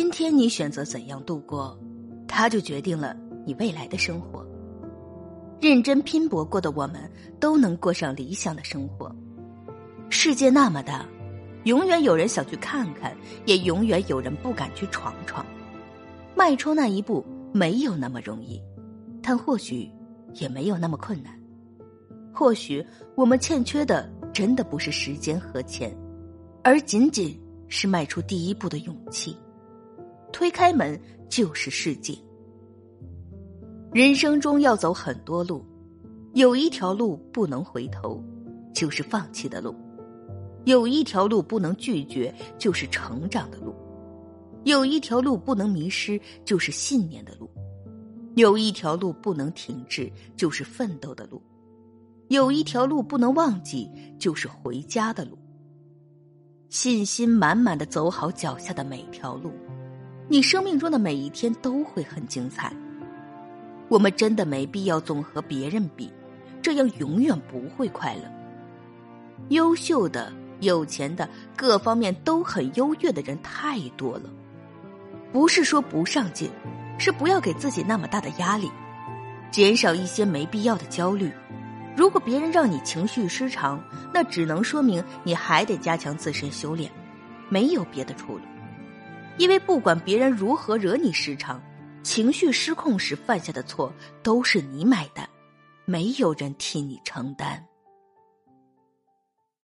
今天你选择怎样度过，它就决定了你未来的生活。认真拼搏过的我们，都能过上理想的生活。世界那么大，永远有人想去看看，也永远有人不敢去闯闯。迈出那一步没有那么容易，但或许也没有那么困难。或许我们欠缺的真的不是时间和钱，而仅仅是迈出第一步的勇气。推开门就是世界。人生中要走很多路，有一条路不能回头，就是放弃的路；有一条路不能拒绝，就是成长的路；有一条路不能迷失，就是信念的路；有一条路不能停滞，就是奋斗的路；有一条路不能忘记，就是回家的路。信心满满的走好脚下的每条路。你生命中的每一天都会很精彩。我们真的没必要总和别人比，这样永远不会快乐。优秀的、有钱的、各方面都很优越的人太多了。不是说不上进，是不要给自己那么大的压力，减少一些没必要的焦虑。如果别人让你情绪失常，那只能说明你还得加强自身修炼，没有别的出路。因为不管别人如何惹你失常，情绪失控时犯下的错都是你买单，没有人替你承担。